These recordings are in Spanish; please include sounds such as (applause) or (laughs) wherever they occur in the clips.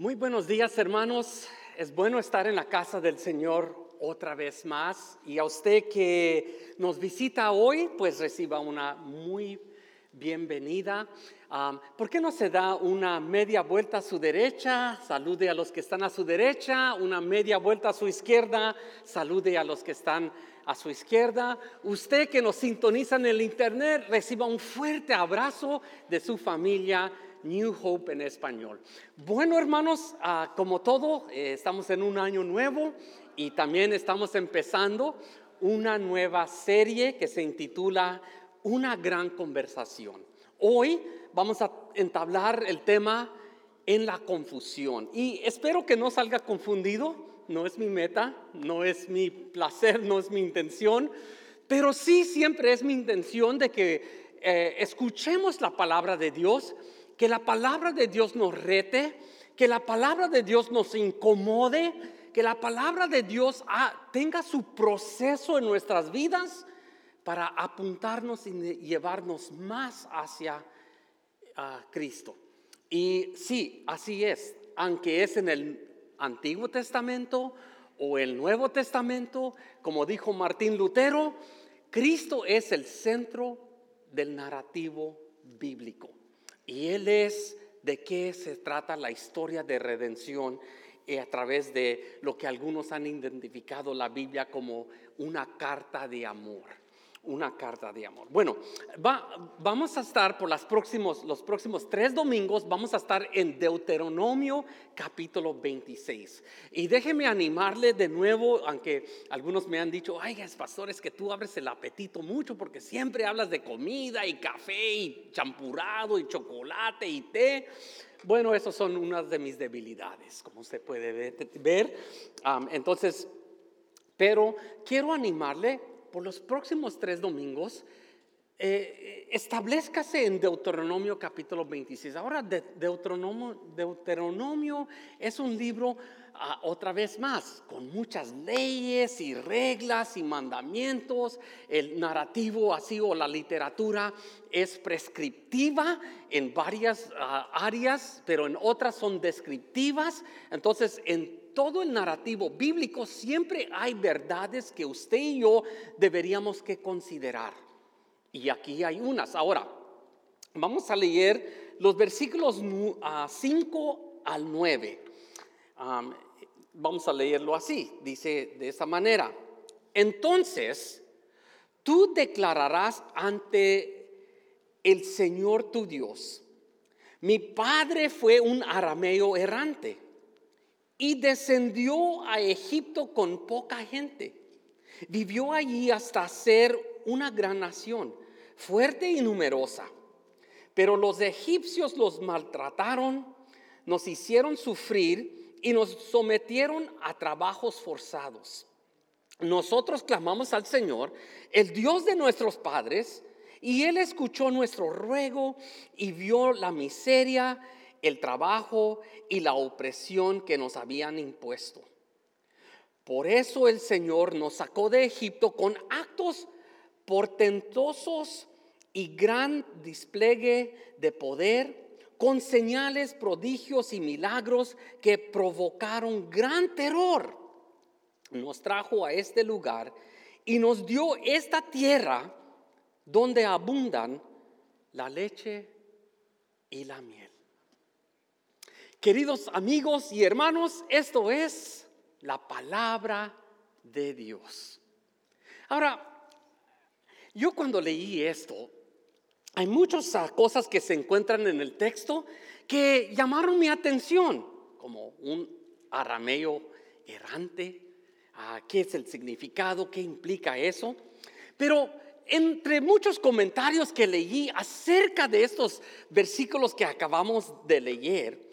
Muy buenos días hermanos, es bueno estar en la casa del Señor otra vez más y a usted que nos visita hoy pues reciba una muy bienvenida. ¿Por qué no se da una media vuelta a su derecha? Salude a los que están a su derecha, una media vuelta a su izquierda, salude a los que están a su izquierda. Usted que nos sintoniza en el internet, reciba un fuerte abrazo de su familia New Hope en español. Bueno, hermanos, ah, como todo, eh, estamos en un año nuevo y también estamos empezando una nueva serie que se intitula Una gran conversación. Hoy vamos a entablar el tema en la confusión y espero que no salga confundido, no es mi meta, no es mi placer, no es mi intención, pero sí siempre es mi intención de que eh, escuchemos la palabra de Dios que la palabra de Dios nos rete, que la palabra de Dios nos incomode, que la palabra de Dios ah, tenga su proceso en nuestras vidas para apuntarnos y llevarnos más hacia ah, Cristo. Y sí, así es, aunque es en el Antiguo Testamento o el Nuevo Testamento, como dijo Martín Lutero, Cristo es el centro del narrativo bíblico. Y Él es de qué se trata la historia de redención eh, a través de lo que algunos han identificado la Biblia como una carta de amor una carta de amor. Bueno, vamos a estar por próximos, los próximos tres domingos, vamos a estar en Deuteronomio capítulo 26. Y déjeme animarle de nuevo, aunque algunos me han dicho, ay, es pastor, es que tú abres el apetito mucho porque siempre hablas de comida y café y champurado y chocolate y té. Bueno, esas son unas de mis debilidades, como usted puede ver. entonces, pero quiero animarle por los próximos tres domingos, eh, establezcase en Deuteronomio capítulo 26. Ahora, Deuteronomio, es un libro, ah, otra vez más, con muchas leyes y reglas y mandamientos. El narrativo así o la literatura es prescriptiva en varias ah, áreas, pero en otras son descriptivas. Entonces, en todo el narrativo bíblico siempre hay verdades que usted y yo deberíamos que considerar. Y aquí hay unas. Ahora, vamos a leer los versículos 5 al 9. vamos a leerlo así. Dice de esa manera. Entonces, tú declararás ante el Señor tu Dios. Mi padre fue un arameo errante y descendió a Egipto con poca gente. Vivió allí hasta ser una gran nación, fuerte y numerosa. Pero los egipcios los maltrataron, nos hicieron sufrir y nos sometieron a trabajos forzados. Nosotros clamamos al Señor, el Dios de nuestros padres, y Él escuchó nuestro ruego y vio la miseria el trabajo y la opresión que nos habían impuesto. Por eso el Señor nos sacó de Egipto con actos portentosos y gran despliegue de poder, con señales, prodigios y milagros que provocaron gran terror. Nos trajo a este lugar y nos dio esta tierra donde abundan la leche y la miel. Queridos amigos y hermanos, esto es la palabra de Dios. Ahora, yo cuando leí esto, hay muchas cosas que se encuentran en el texto que llamaron mi atención, como un arameo errante, ah, qué es el significado, qué implica eso. Pero entre muchos comentarios que leí acerca de estos versículos que acabamos de leer,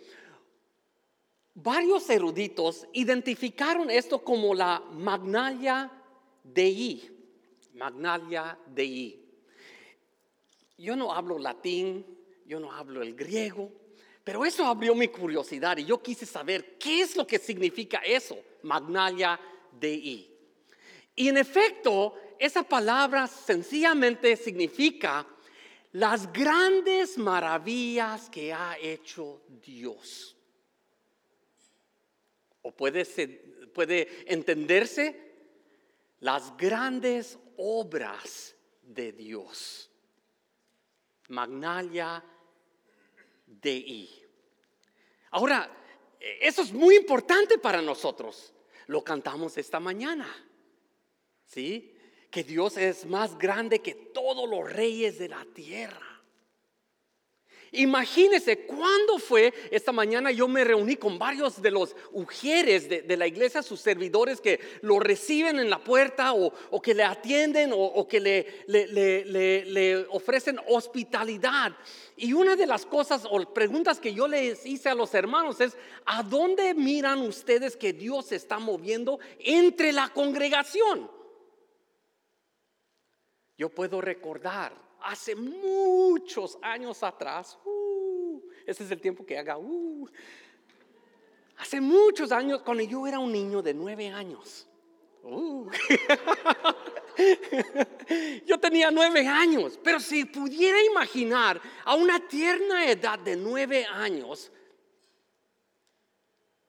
Varios eruditos identificaron esto como la Magnalia Dei. Magnalia Dei. Yo no hablo latín, yo no hablo el griego, pero eso abrió mi curiosidad y yo quise saber qué es lo que significa eso, Magnalia Dei. Y en efecto, esa palabra sencillamente significa las grandes maravillas que ha hecho Dios. O puede, puede entenderse las grandes obras de Dios. Magnalia Dei. Ahora, eso es muy importante para nosotros. Lo cantamos esta mañana. ¿Sí? Que Dios es más grande que todos los reyes de la tierra. Imagínense cuándo fue esta mañana yo me reuní con varios de los ujieres de, la iglesia, sus servidores que lo reciben en la puerta o, que le atienden o, que le, le, ofrecen hospitalidad. Y una de las cosas o preguntas que yo les hice a los hermanos es, ¿a dónde miran ustedes que Dios se está moviendo entre la congregación? Yo puedo recordar hace muchos años atrás, uh, ese es el tiempo que haga, uh, hace muchos años, cuando yo era un niño de nueve años, uh, (laughs) yo tenía nueve años, pero si pudiera imaginar a una tierna edad de nueve años,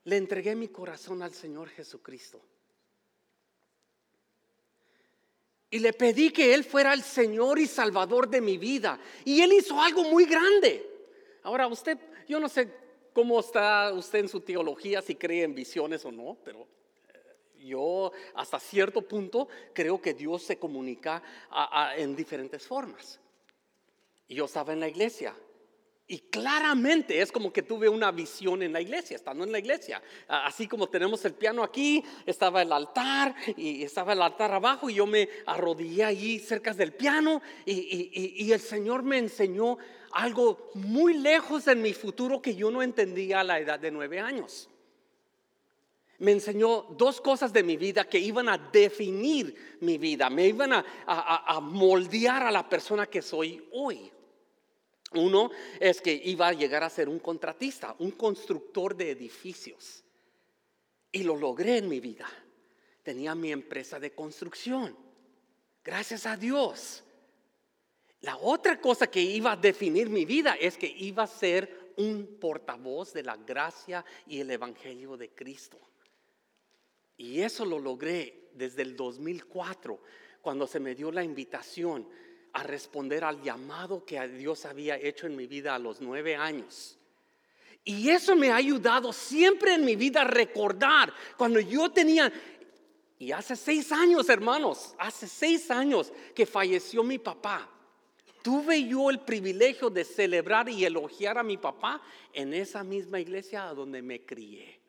le entregué mi corazón al Señor Jesucristo. Y le pedí que Él fuera el Señor y Salvador de mi vida. Y Él hizo algo muy grande. Ahora usted, yo no sé cómo está usted en su teología, si cree en visiones o no, pero eh, yo hasta cierto punto creo que Dios se comunica en diferentes formas. Yo estaba en la iglesia y claramente es como que tuve una visión en la iglesia, estando en la iglesia. Así como tenemos el piano aquí, estaba el altar y estaba el altar abajo y yo me arrodillé allí cerca del piano y, el Señor me enseñó algo muy lejos en mi futuro que yo no entendía a la edad de nueve años. Me enseñó dos cosas de mi vida que iban a definir mi vida, me iban a moldear a la persona que soy hoy. Uno es que iba a llegar a ser un contratista, un constructor de edificios. Y lo logré en mi vida. Tenía mi empresa de construcción. Gracias a Dios. La otra cosa que iba a definir mi vida es que iba a ser un portavoz de la gracia y el Evangelio de Cristo. Y eso lo logré desde el 2004, cuando se me dio la invitación a responder al llamado que Dios había hecho en mi vida a los nueve años. Y eso me ha ayudado siempre en mi vida a recordar cuando yo tenía, y hace seis años, hermanos, hace seis años que falleció mi papá. Tuve yo el privilegio de celebrar y elogiar a mi papá en esa misma iglesia donde me crié.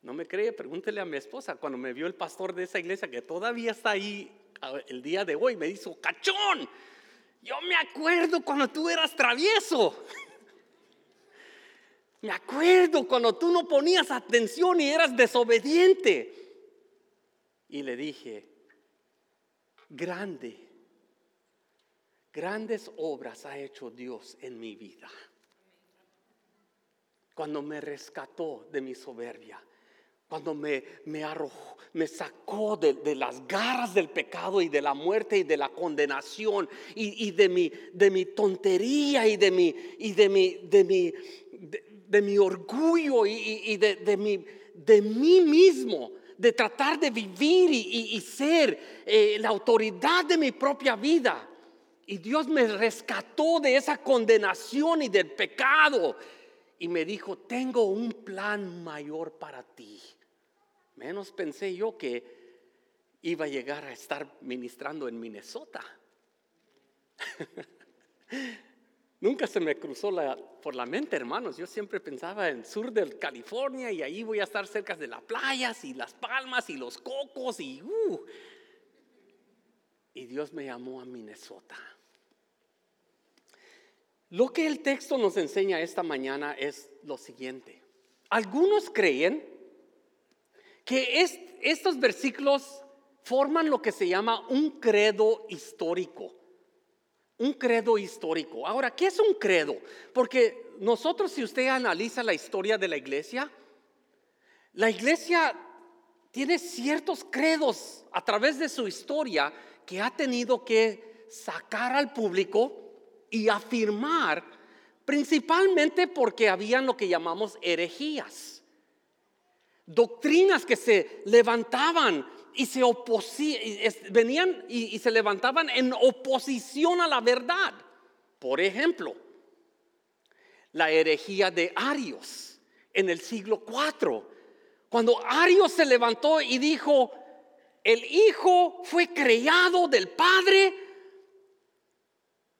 No me cree, pregúntele a mi esposa cuando me vio el pastor de esa iglesia que todavía está ahí el día de hoy me dijo, cachón, yo me acuerdo cuando tú eras travieso. Me acuerdo cuando tú no ponías atención y eras desobediente. Y le dije, grande, grandes obras ha hecho Dios en mi vida. Cuando me rescató de mi soberbia, cuando me, me arrojó, me sacó de, las garras del pecado y de la muerte y de la condenación y, de, mi, de mi tontería y de mi, y de mi, de mi, de, mi orgullo y, de, mi, de mí mismo, de tratar de vivir y, ser eh, la autoridad de mi propia vida. Y Dios me rescató de esa condenación y del pecado. Y me dijo, tengo un plan mayor para ti. Menos pensé yo que iba a llegar a estar ministrando en Minnesota. (laughs) Nunca se me cruzó por la mente, hermanos. Yo siempre pensaba en sur de California y ahí voy a estar cerca de las playas y las palmas y los cocos y uh. Y Dios me llamó a Minnesota. Lo que el texto nos enseña esta mañana es lo siguiente. Algunos creen que estos versículos forman lo que se llama un credo histórico. Un credo histórico. Ahora, ¿qué es un credo? Porque nosotros, si usted analiza la historia de la iglesia, la iglesia tiene ciertos credos a través de su historia que ha tenido que sacar al público y afirmar, principalmente porque habían lo que llamamos herejías. Doctrinas que se levantaban y se venían y, y se levantaban en oposición a la verdad. Por ejemplo, la herejía de Arios en el siglo IV. Cuando Arios se levantó y dijo, el Hijo fue creado del Padre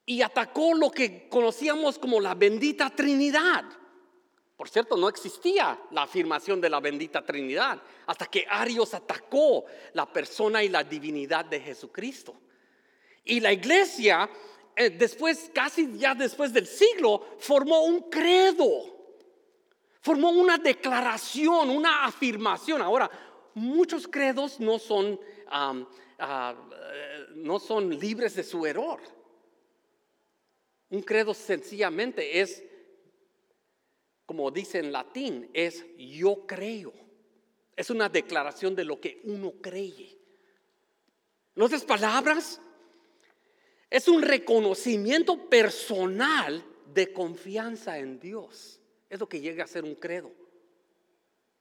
y atacó lo que conocíamos como la bendita Trinidad. Por cierto, no existía la afirmación de la bendita Trinidad hasta que Arios atacó la persona y la divinidad de Jesucristo. Y la iglesia, eh, después, casi ya después del siglo, formó un credo, formó una declaración, una afirmación. Ahora, muchos credos no son, ah, eh, no son libres de su error. Un credo sencillamente es como dice en latín, es yo creo. Es una declaración de lo que uno cree. En otras palabras, es un reconocimiento personal de confianza en Dios. Es lo que llega a ser un credo.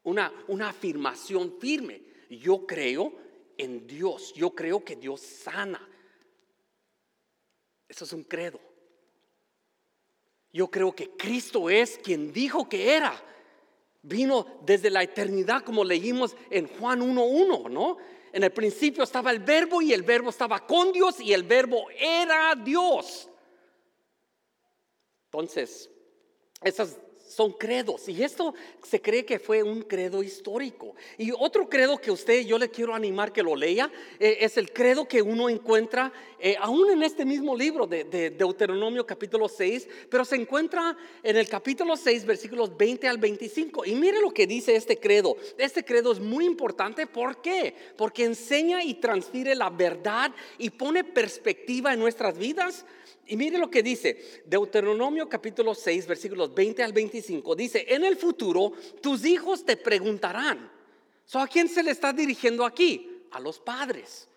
Una, una afirmación firme. Yo creo en Dios. Yo creo que Dios sana. Eso es un credo. Yo creo que Cristo es quien dijo que era. Vino desde la eternidad, como leímos en Juan 1.1, ¿no? En el principio estaba el verbo y el verbo estaba con Dios y el verbo era Dios. Entonces, esas son credos. Y esto se cree que fue un credo histórico. Y otro credo que usted, yo le quiero animar que lo lea, eh, es el credo que uno encuentra eh, aún en este mismo libro de, Deuteronomio capítulo 6, pero se encuentra en el capítulo 6, versículos 20 al 25. Y mire lo que dice este credo. Este credo es muy importante. ¿Por qué? Porque enseña y transfiere la verdad y pone perspectiva en nuestras vidas y mire lo que dice, Deuteronomio capítulo 6, versículos 20 al 25, dice, en el futuro tus hijos te preguntarán. ¿A quién se le está dirigiendo aquí? A los padres.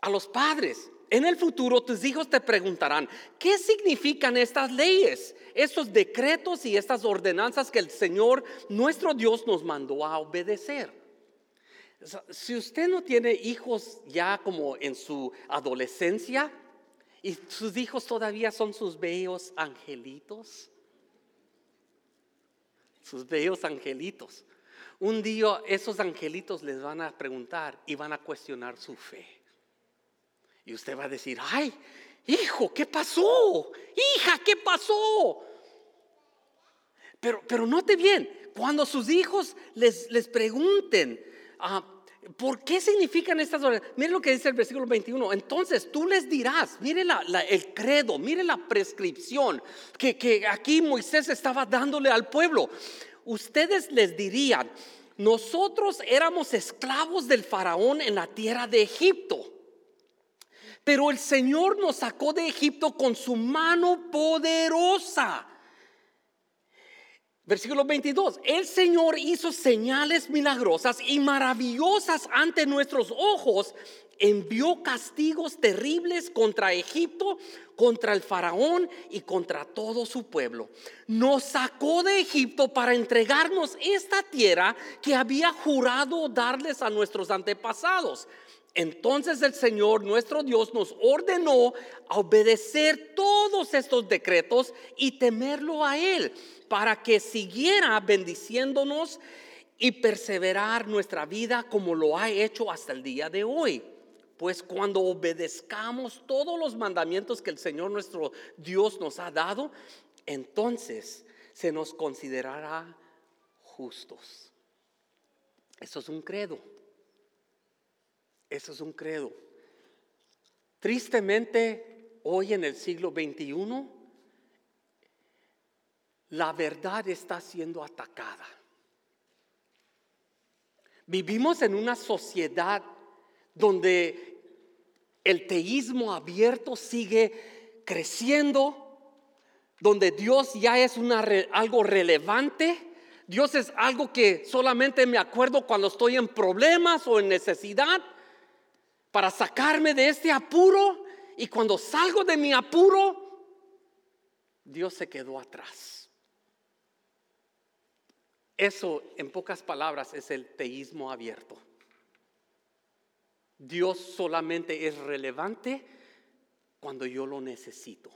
A los padres. En el futuro tus hijos te preguntarán, ¿qué significan estas leyes, estos decretos y estas ordenanzas que el Señor nuestro Dios nos mandó a obedecer? Si usted no tiene hijos ya como en su adolescencia, y sus hijos todavía son sus bellos angelitos. Sus bellos angelitos. Un día esos angelitos les van a preguntar y van a cuestionar su fe. Y usted va a decir, ay, hijo, ¿qué pasó? Hija, ¿qué pasó? Pero, pero note bien, cuando sus hijos les, les pregunten, ah, ¿Por qué significan estas oraciones? Mire lo que dice el versículo 21. Entonces tú les dirás, mire el credo, mire la prescripción que aquí Moisés estaba dándole al pueblo. Ustedes les dirían, nosotros éramos esclavos del faraón en la tierra de Egipto. Pero el Señor nos sacó de Egipto con su mano poderosa Versículo 22. El Señor hizo señales milagrosas y maravillosas ante nuestros ojos. Envió castigos terribles contra Egipto, contra el faraón y contra todo su pueblo. Nos sacó de Egipto para entregarnos esta tierra que había jurado darles a nuestros antepasados. Entonces el Señor nuestro Dios nos ordenó a obedecer todos estos decretos y temerlo a Él para que siguiera bendiciéndonos y perseverar nuestra vida como lo ha hecho hasta el día de hoy. Pues cuando obedezcamos todos los mandamientos que el Señor nuestro Dios nos ha dado, entonces se nos considerará justos. Eso es un credo. Eso es un credo. Tristemente, hoy en el siglo XXI, la verdad está siendo atacada. Vivimos en una sociedad donde el teísmo abierto sigue creciendo, donde Dios ya es algo relevante. Dios es algo que solamente me acuerdo cuando estoy en problemas o en necesidad para sacarme de este apuro. Y cuando salgo de mi apuro, Dios se quedó atrás. Eso, en pocas palabras, es el teísmo abierto. Dios solamente es relevante cuando yo lo necesito.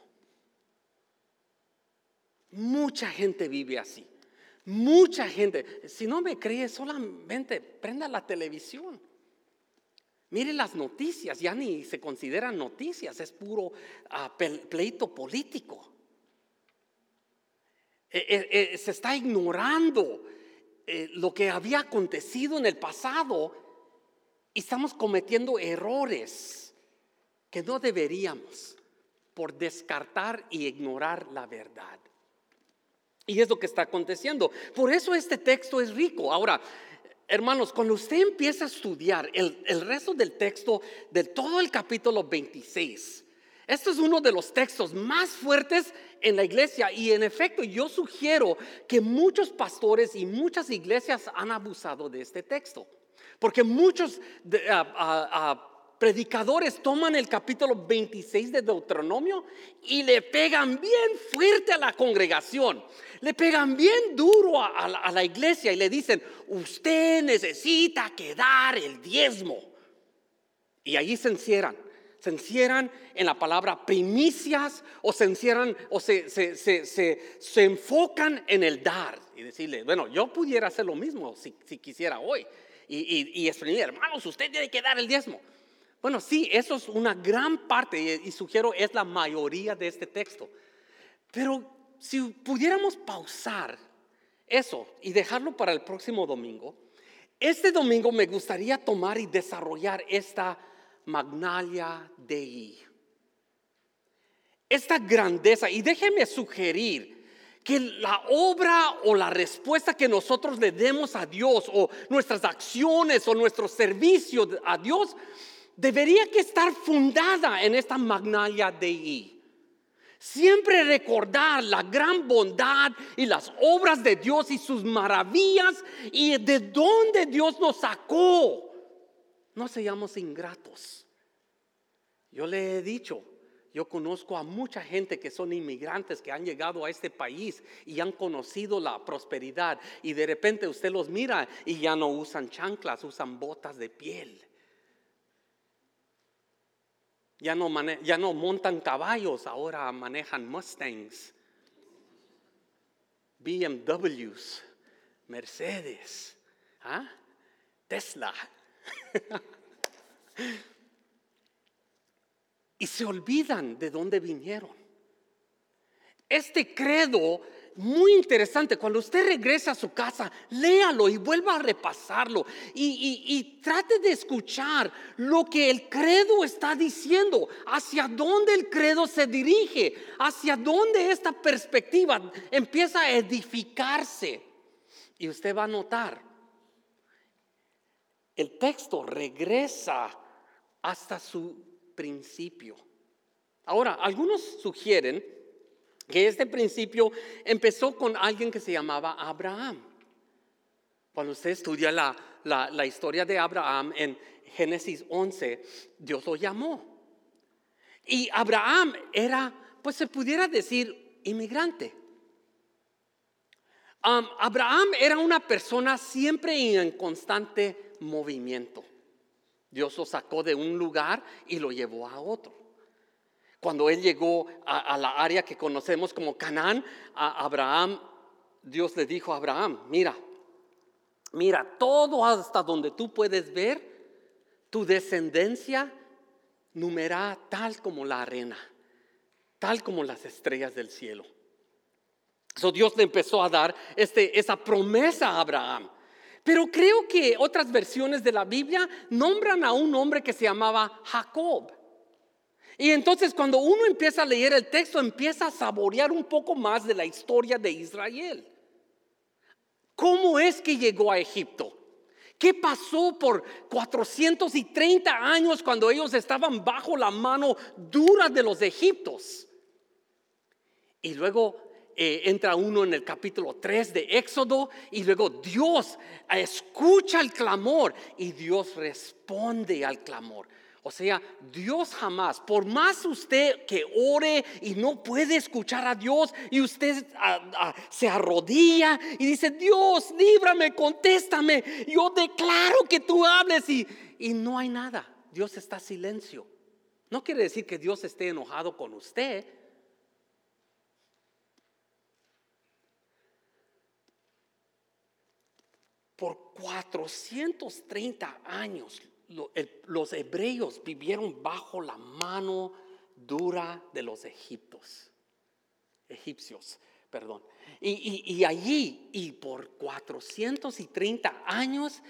Mucha gente vive así. Mucha gente. Si no me cree, solamente prenda la televisión. Mire las noticias, ya ni se consideran noticias, es puro ah, pleito político. Eh, eh, eh, se está ignorando lo que había acontecido en el pasado y estamos cometiendo errores que no deberíamos por descartar y ignorar la verdad. Y es lo que está aconteciendo. Por eso este texto es rico. Ahora, hermanos, cuando usted empieza a estudiar el, resto del texto de todo el capítulo 26, este es uno de los textos más fuertes en la iglesia y en efecto yo sugiero que muchos pastores y muchas iglesias han abusado de este texto. Porque muchos predicadores toman el capítulo 26 de Deuteronomio y le pegan bien fuerte a la congregación. Le pegan bien duro a, la, a la iglesia y le dicen, usted necesita que dar el diezmo. Y allí se encierran se encierran en la palabra primicias o se encierran o se, se, enfocan en el dar y decirle, bueno, yo pudiera hacer lo mismo si, quisiera hoy y, y, y hermanos, usted tiene que dar el diezmo. Bueno, sí, eso es una gran parte y, sugiero es la mayoría de este texto. Pero si pudiéramos pausar eso y dejarlo para el próximo domingo, este domingo me gustaría tomar y desarrollar esta Magnalia Dei. Esta grandeza, y déjeme sugerir que la obra o la respuesta que nosotros le demos a Dios o nuestras acciones o nuestro servicio a Dios debería que estar fundada en esta Magnalia Dei. Siempre recordar la gran bondad y las obras de Dios y sus maravillas y de dónde Dios nos sacó no seamos ingratos. Yo le he dicho, yo conozco a mucha gente que son inmigrantes que han llegado a este país y han conocido la prosperidad y de repente usted los mira y ya no usan chanclas, usan botas de piel. Ya no, montan caballos, ahora manejan Mustangs, BMWs, Mercedes, ¿ah? Tesla. (laughs) y se olvidan de dónde vinieron. Este credo, muy interesante, cuando usted regresa a su casa, léalo y vuelva a repasarlo y, y, trate de escuchar lo que el credo está diciendo, hacia dónde el credo se dirige, hacia dónde esta perspectiva empieza a edificarse. Y usted va a notar el texto regresa hasta su principio. Ahora, algunos sugieren que este principio empezó con alguien que se llamaba Abraham. Cuando usted estudia la, la, historia de Abraham en Génesis 11, Dios lo llamó. Y Abraham era, pues se pudiera decir, inmigrante. Abraham era una persona siempre en constante movimiento. Dios lo sacó de un lugar y lo llevó a otro. Cuando él llegó a, la área que conocemos como Canaán, a Abraham, Dios le dijo a Abraham, mira, mira, todo hasta donde tú puedes ver, tu descendencia numerá tal como la arena, tal como las estrellas del cielo. So Dios le empezó a dar este, esa promesa a Abraham. Pero creo que otras versiones de la Biblia nombran a un hombre que se llamaba Jacob. Y entonces cuando uno empieza a leer el texto, empieza a saborear un poco más de la historia de Israel. ¿Cómo es que llegó a Egipto? ¿Qué pasó por 430 años cuando ellos estaban bajo la mano dura de los egiptos? Y luego eh, entra uno en el capítulo 3 de Éxodo y luego Dios escucha el clamor y Dios responde al clamor. O sea, Dios jamás, por más usted que ore y no puede escuchar a Dios y usted se arrodilla y dice, Dios, líbrame, contéstame, yo declaro que tú hables y, y no hay nada. Dios está silencio. No quiere decir que Dios esté enojado con usted. Por 430 años los hebreos vivieron bajo la mano dura de los egiptos, egipcios, perdón. Y, allí, y por 430 años,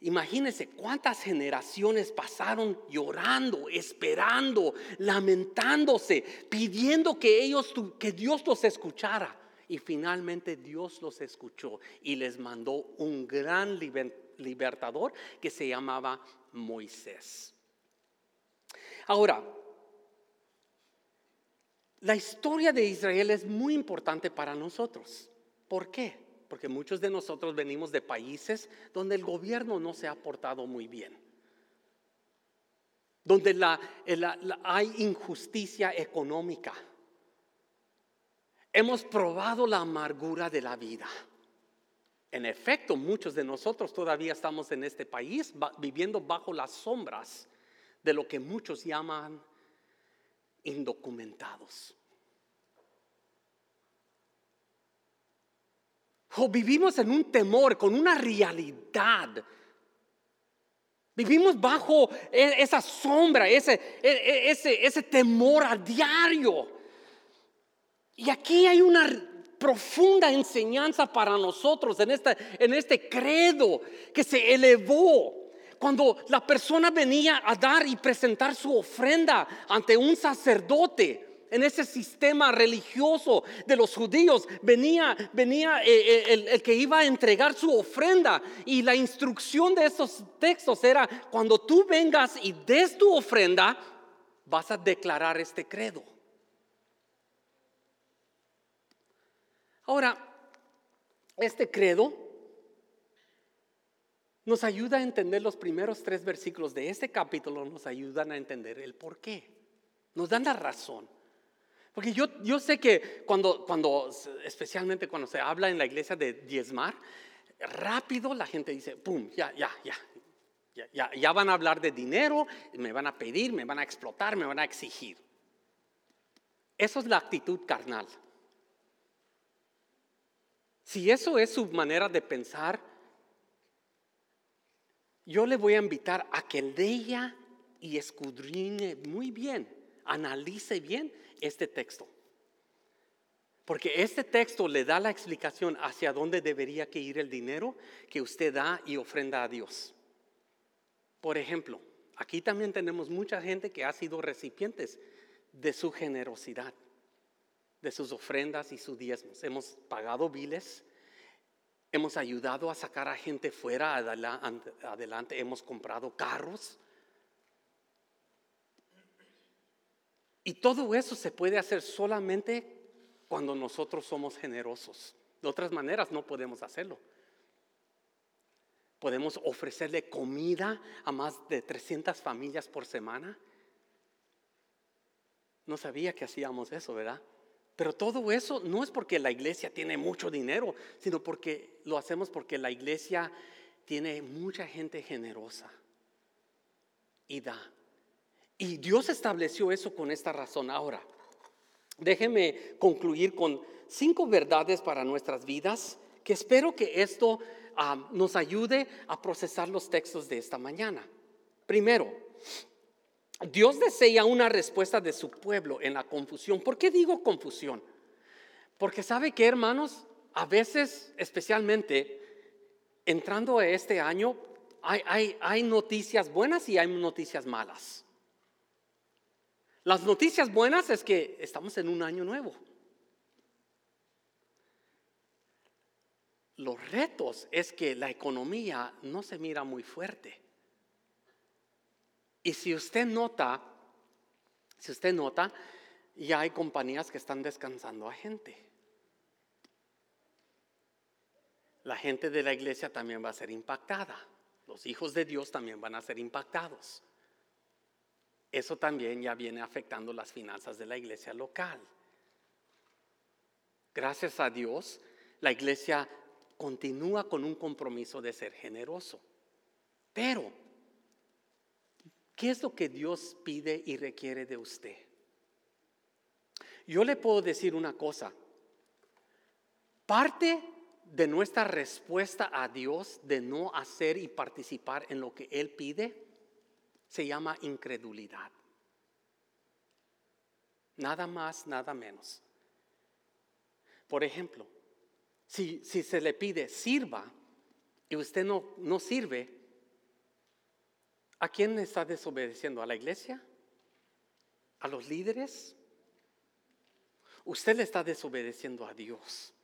imagínense cuántas generaciones pasaron llorando, esperando, lamentándose, pidiendo que ellos, que Dios los escuchara. Y finalmente Dios los escuchó y les mandó un gran libertador que se llamaba Moisés. Ahora, la historia de Israel es muy importante para nosotros. ¿Por qué? Porque muchos de nosotros venimos de países donde el gobierno no se ha portado muy bien, donde hay injusticia económica. Hemos probado la amargura de la vida. En efecto, muchos de nosotros todavía estamos en este país viviendo bajo las sombras de lo que muchos llaman indocumentados. O vivimos en un temor, con una realidad. Vivimos bajo e, esa sombra, ese, e, e, ese, ese temor a diario. Y aquí hay una profunda enseñanza para nosotros en este, credo que se elevó cuando la persona venía a dar y presentar su ofrenda ante un sacerdote. En ese sistema religioso de los judíos venía, venía eh, eh, el, el que iba a entregar su ofrenda y la instrucción de esos textos era cuando tú vengas y des tu ofrenda, vas a declarar este credo. Ahora, este credo nos ayuda a entender los primeros tres versículos de este capítulo, nos ayudan a entender el por qué, nos dan la razón. Porque yo, yo sé que cuando, cuando, especialmente cuando se habla en la iglesia de diezmar, rápido la gente dice, ¡pum! Ya, ya, ya, ya, ya van a hablar de dinero, me van a pedir, me van a explotar, me van a exigir. Eso es la actitud carnal. Si eso es su manera de pensar, yo le voy a invitar a que lea y escudriñe muy bien, analice bien este texto. Porque este texto le da la explicación hacia dónde debería ir el dinero que usted da y ofrenda a Dios. Por ejemplo, aquí también tenemos mucha gente que ha sido recipientes de su generosidad de sus ofrendas y sus diezmos. Hemos pagado biles, hemos ayudado a sacar a gente fuera adelante, hemos comprado carros. Y todo eso se puede hacer solamente cuando nosotros somos generosos. De otras maneras no podemos hacerlo. Podemos ofrecerle comida a más de 300 familias por semana. No sabía que hacíamos eso, ¿verdad? Pero todo eso no es porque la iglesia tiene mucho dinero, sino porque lo hacemos porque la iglesia tiene mucha gente generosa y da. Y Dios estableció eso con esta razón. Ahora, déjeme concluir con cinco verdades para nuestras vidas que espero que esto ah, nos ayude a procesar los textos de esta mañana. Primero, Dios desea una respuesta de su pueblo en la confusión. ¿Por qué digo confusión? Porque sabe que, hermanos, a veces, especialmente entrando a este año, hay, noticias buenas y hay noticias malas. Las noticias buenas es que estamos en un año nuevo. Los retos es que la economía no se mira muy fuerte. Y si usted nota, si usted nota, ya hay compañías que están descansando a gente. La gente de la iglesia también va a ser impactada. Los hijos de Dios también van a ser impactados. eso también ya viene afectando las finanzas de la iglesia local. Gracias a Dios, la iglesia continúa con un compromiso de ser generoso. Pero, ¿qué es lo que Dios pide y requiere de usted? Yo le puedo decir una cosa. Parte de nuestra respuesta a Dios de no hacer y participar en lo que Él pide se llama incredulidad. Nada más, nada menos. Por ejemplo, si, se le pide sirva y usted no, no sirve, ¿a quién está desobedeciendo? ¿A la iglesia? ¿A los líderes? Usted le está desobedeciendo a Dios.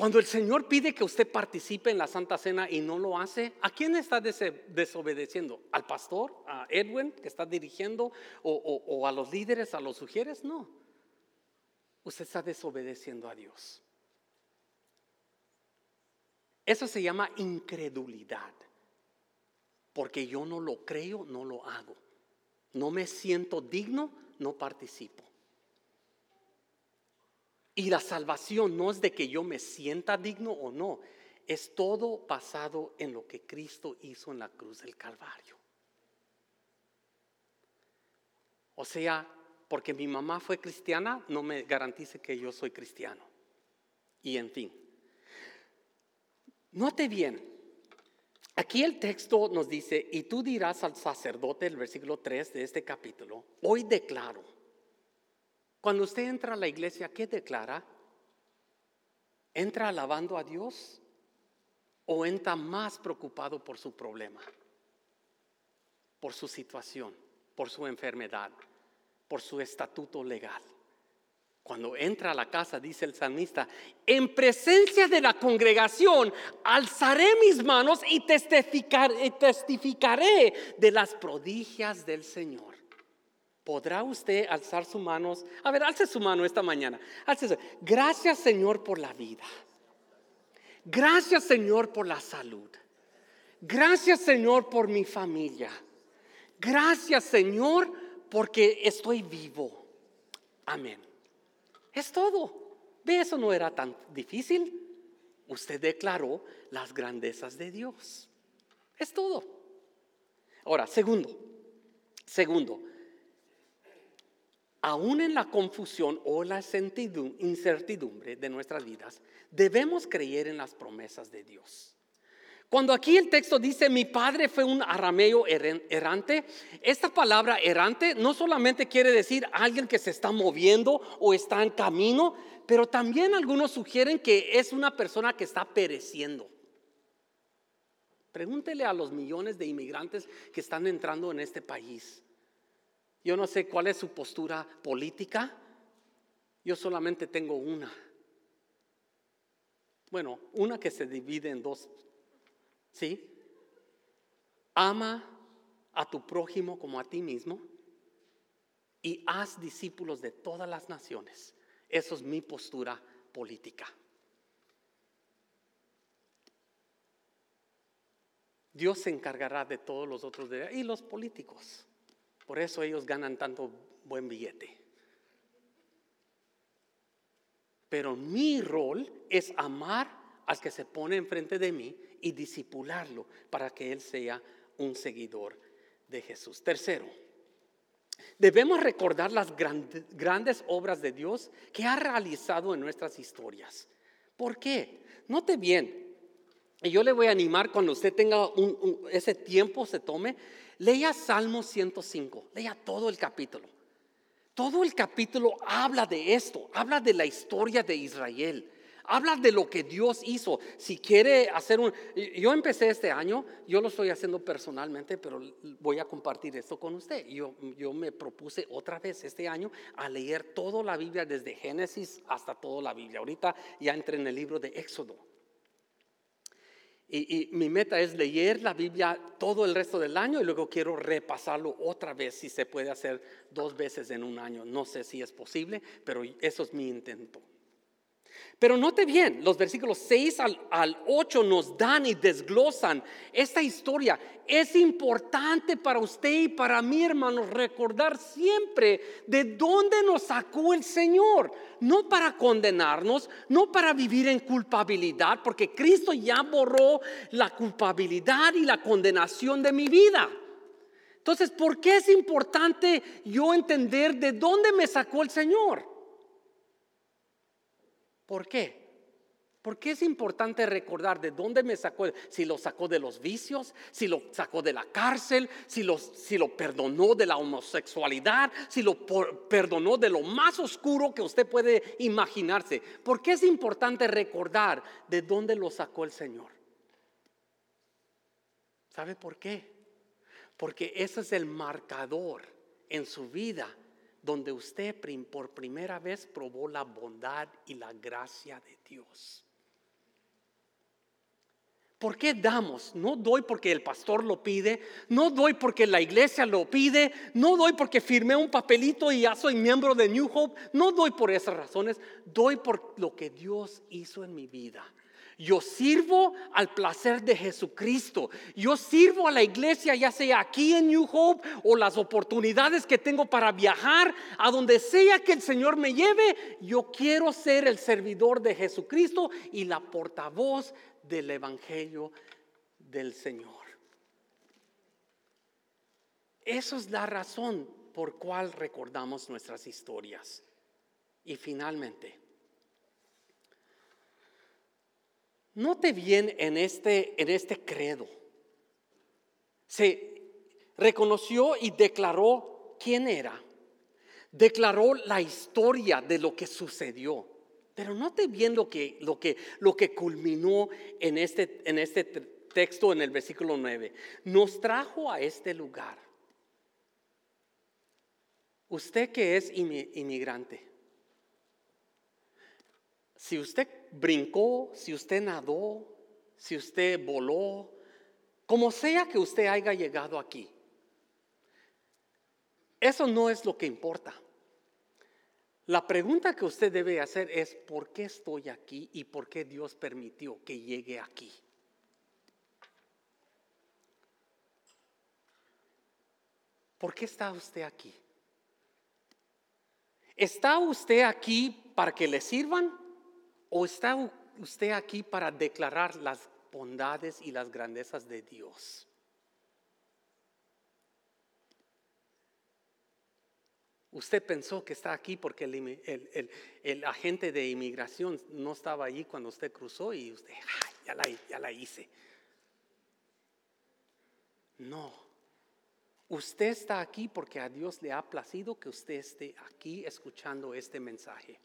Cuando el Señor pide que usted participe en la Santa Cena y no lo hace, ¿a quién está desobedeciendo? ¿Al pastor? ¿A Edwin que está dirigiendo? ¿O, a los líderes? ¿A los sugieres? No. Usted está desobedeciendo a Dios. Eso se llama incredulidad. Porque yo no lo creo, no lo hago. No me siento digno, no participo. Y la salvación no es de que yo me sienta digno o no, es todo basado en lo que Cristo hizo en la cruz del Calvario. O sea, porque mi mamá fue cristiana, no me garantice que yo soy cristiano. Y en fin, note bien, aquí el texto nos dice, y tú dirás al sacerdote, el versículo 3 de este capítulo, hoy declaro cuando usted entra a la iglesia, ¿qué declara? ¿Entra alabando a Dios o entra más preocupado por su problema, por su situación, por su enfermedad, por su estatuto legal? Cuando entra a la casa, dice el salmista, en presencia de la congregación, alzaré mis manos y testificaré, testificaré de las prodigias del Señor. ¿Podrá usted alzar sus manos? A ver, alce su mano esta mañana. Gracias Señor por la vida. Gracias Señor por la salud. Gracias Señor por mi familia. Gracias Señor porque estoy vivo. Amén. Es todo. ¿Ve eso no era tan difícil? Usted declaró las grandezas de Dios. Es todo. Ahora, segundo, segundo, aún en la confusión o la incertidumbre de nuestras vidas, debemos creer en las promesas de Dios. Cuando aquí el texto dice, mi padre fue un arameo errante, esta palabra errante no solamente quiere decir alguien que se está moviendo o está en camino, pero también algunos sugieren que es una persona que está pereciendo. Pregúntele a los millones de inmigrantes que están entrando en este país. Yo no sé cuál es su postura política. Yo solamente tengo una. Bueno, una que se divide en dos. ¿Sí? Ama a tu prójimo como a ti mismo y haz discípulos de todas las naciones. Eso es mi postura política. Dios se encargará de todos los otros y los políticos. Por eso ellos ganan tanto buen billete. Pero mi rol es amar al que se pone enfrente de mí y disipularlo para que él sea un seguidor de Jesús. Tercero, debemos recordar las grandes obras de Dios que ha realizado en nuestras historias. ¿Por qué? Note bien, y yo le voy a animar cuando usted tenga ese tiempo, se tome, Leia Salmo 105, leia todo el capítulo. Todo el capítulo habla de esto, habla de la historia de Israel, habla de lo que Dios hizo. Si quiere hacer un... Yo empecé este año, yo lo estoy haciendo personalmente, pero voy a compartir esto con usted. Yo, yo me propuse otra vez este año a leer toda la Biblia desde Génesis hasta toda la Biblia. Ahorita ya entré en el libro de Éxodo. Y, mi meta es leer la Biblia todo el resto del año y luego quiero repasarlo otra vez si se puede hacer dos veces en un año. No sé si es posible, pero eso es mi intento. Pero note bien, los versículos 6 al, 8 nos dan y desglosan esta historia. Es importante para usted y para mí, hermanos, recordar siempre de dónde nos sacó el Señor. No para condenarnos, no para vivir en culpabilidad, porque Cristo ya borró la culpabilidad y la condenación de mi vida. Entonces, ¿por qué es importante yo entender de dónde me sacó el Señor? ¿Por qué? Porque es importante recordar de dónde me sacó, si lo sacó de los vicios, si lo sacó de la cárcel, si lo, si lo perdonó de la homosexualidad, si lo perdonó de lo más oscuro que usted puede imaginarse. ¿Por qué es importante recordar de dónde lo sacó el Señor? ¿Sabe por qué? Porque ese es el marcador en su vida donde usted por primera vez probó la bondad y la gracia de Dios. ¿Por qué damos? No doy porque el pastor lo pide, no doy porque la iglesia lo pide, no doy porque firmé un papelito y ya soy miembro de New Hope, no doy por esas razones, doy por lo que Dios hizo en mi vida. Yo sirvo al placer de Jesucristo. Yo sirvo a la iglesia, ya sea aquí en New Hope o las oportunidades que tengo para viajar, a donde sea que el Señor me lleve. Yo quiero ser el servidor de Jesucristo y la portavoz del Evangelio del Señor. Esa es la razón por cual recordamos nuestras historias. Y finalmente, Note bien en este, en este credo. Se reconoció y declaró quién era. Declaró la historia de lo que sucedió. Pero note bien lo que, lo que, lo que culminó en este, en este texto en el versículo 9. Nos trajo a este lugar. Usted que es inmigrante, si usted brincó, si usted nadó, si usted voló, como sea que usted haya llegado aquí, eso no es lo que importa. La pregunta que usted debe hacer es, ¿por qué estoy aquí y por qué Dios permitió que llegue aquí? ¿Por qué está usted aquí? ¿Está usted aquí para que le sirvan? ¿O está usted aquí para declarar las bondades y las grandezas de Dios? Usted pensó que está aquí porque el, agente de inmigración no estaba allí cuando usted cruzó y usted, ya, la, ya la hice. No, usted está aquí porque a Dios le ha placido que usted esté aquí escuchando este mensaje.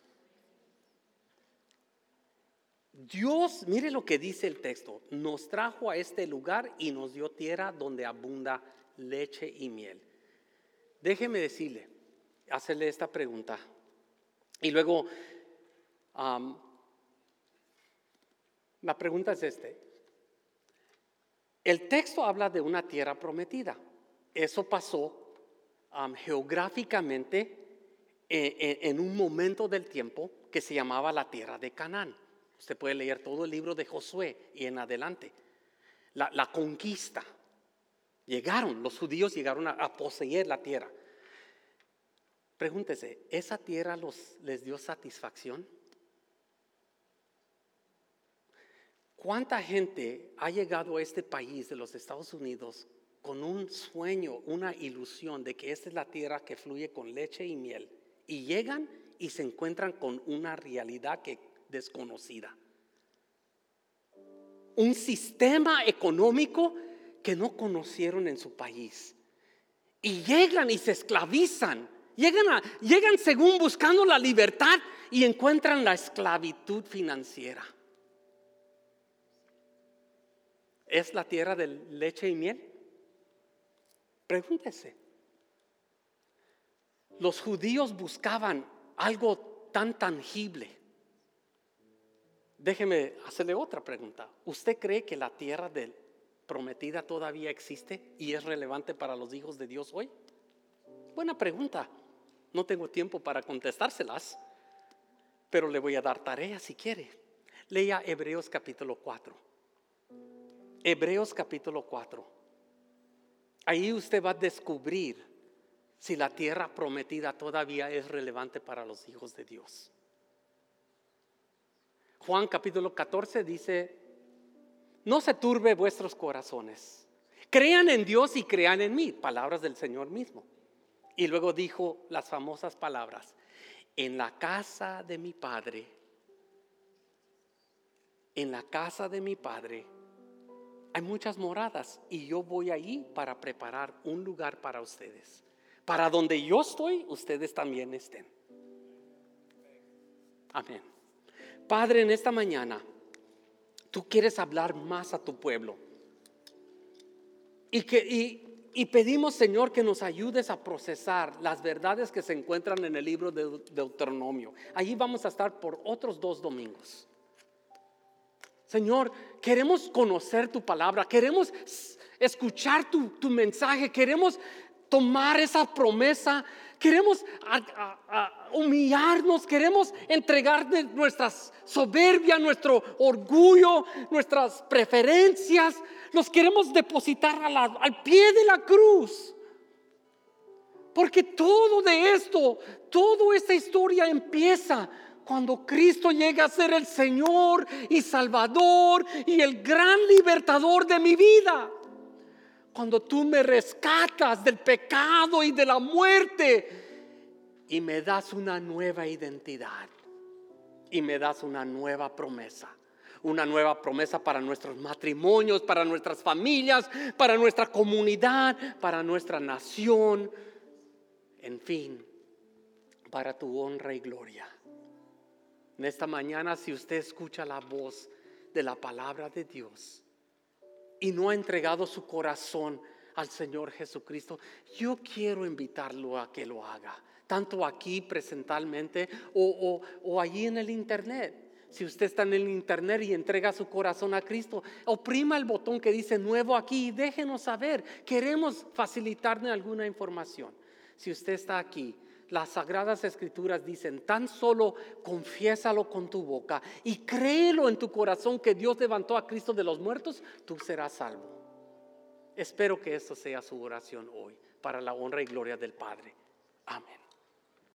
Dios, mire lo que dice el texto, nos trajo a este lugar y nos dio tierra donde abunda leche y miel. Déjeme decirle, hacerle esta pregunta. Y luego, la pregunta es este. El texto habla de una tierra prometida. Eso pasó geográficamente eh, en un momento del tiempo que se llamaba la tierra de Canaán. Usted puede leer todo el libro de Josué y en adelante. La, conquista. Llegaron, los judíos llegaron a, poseer la tierra. Pregúntese, ¿esa tierra los, les dio satisfacción? ¿Cuánta gente ha llegado a este país de los Estados Unidos con un sueño, una ilusión de que esta es la tierra que fluye con leche y miel? Y llegan y se encuentran con una realidad que desconocida. Un sistema económico que no conocieron en su país. Y llegan y se esclavizan. Llegan, llegan según buscando la libertad y encuentran la esclavitud financiera. ¿Es la tierra de leche y miel? Pregúntese. Los judíos buscaban algo tan tangible Déjeme hacerle otra pregunta. ¿Usted cree que la tierra prometida todavía existe y es relevante para los hijos de Dios hoy? Buena pregunta. No tengo tiempo para contestárselas. pero le voy a dar tarea si quiere. Lea Hebreos capítulo 4. Hebreos capítulo 4. Ahí usted va a descubrir si la tierra prometida todavía es relevante para los hijos de Dios. Juan capítulo 14 dice, no se turbe vuestros corazones. Crean en Dios y crean en mí, palabras del Señor mismo. Y luego dijo las famosas palabras, en la casa de mi Padre, en la casa de mi Padre hay muchas moradas y yo voy ahí para preparar un lugar para ustedes. Para donde yo estoy, ustedes también estén. Amén. Padre, en esta mañana, tú quieres hablar más a tu pueblo. Y, que, y, pedimos, Señor, que nos ayudes a procesar las verdades que se encuentran en el libro de Deuteronomio. Allí vamos a estar por otros dos domingos. Señor, queremos conocer tu palabra, queremos escuchar tu, mensaje, queremos tomar esa promesa, queremos humillarnos, queremos entregar nuestra soberbia, nuestro orgullo, nuestras preferencias, los queremos depositar al pie de la cruz. Porque todo de esto, toda esta historia empieza cuando Cristo llega a ser el Señor y Salvador y el gran libertador de mi vida. Cuando tú me rescatas del pecado y de la muerte y me das una nueva identidad y me das una nueva promesa. Una nueva promesa para nuestros matrimonios, para nuestras familias, para nuestra comunidad, para nuestra nación, en fin, para tu honra y gloria. En esta mañana, si usted escucha la voz de la palabra de Dios y no ha entregado su corazón al Señor Jesucristo, yo quiero invitarlo a que lo haga, tanto aquí presentalmente o, o, allí en el Internet. Si usted está en el internet y entrega su corazón a Cristo, oprima el botón que dice nuevo aquí y déjenos saber. Queremos facilitarle alguna información. Si usted está aquí las sagradas escrituras dicen, tan solo confiésalo con tu boca y créelo en tu corazón que Dios levantó a Cristo de los muertos, tú serás salvo. Espero que esto sea su oración hoy para la honra y gloria del Padre. Amén.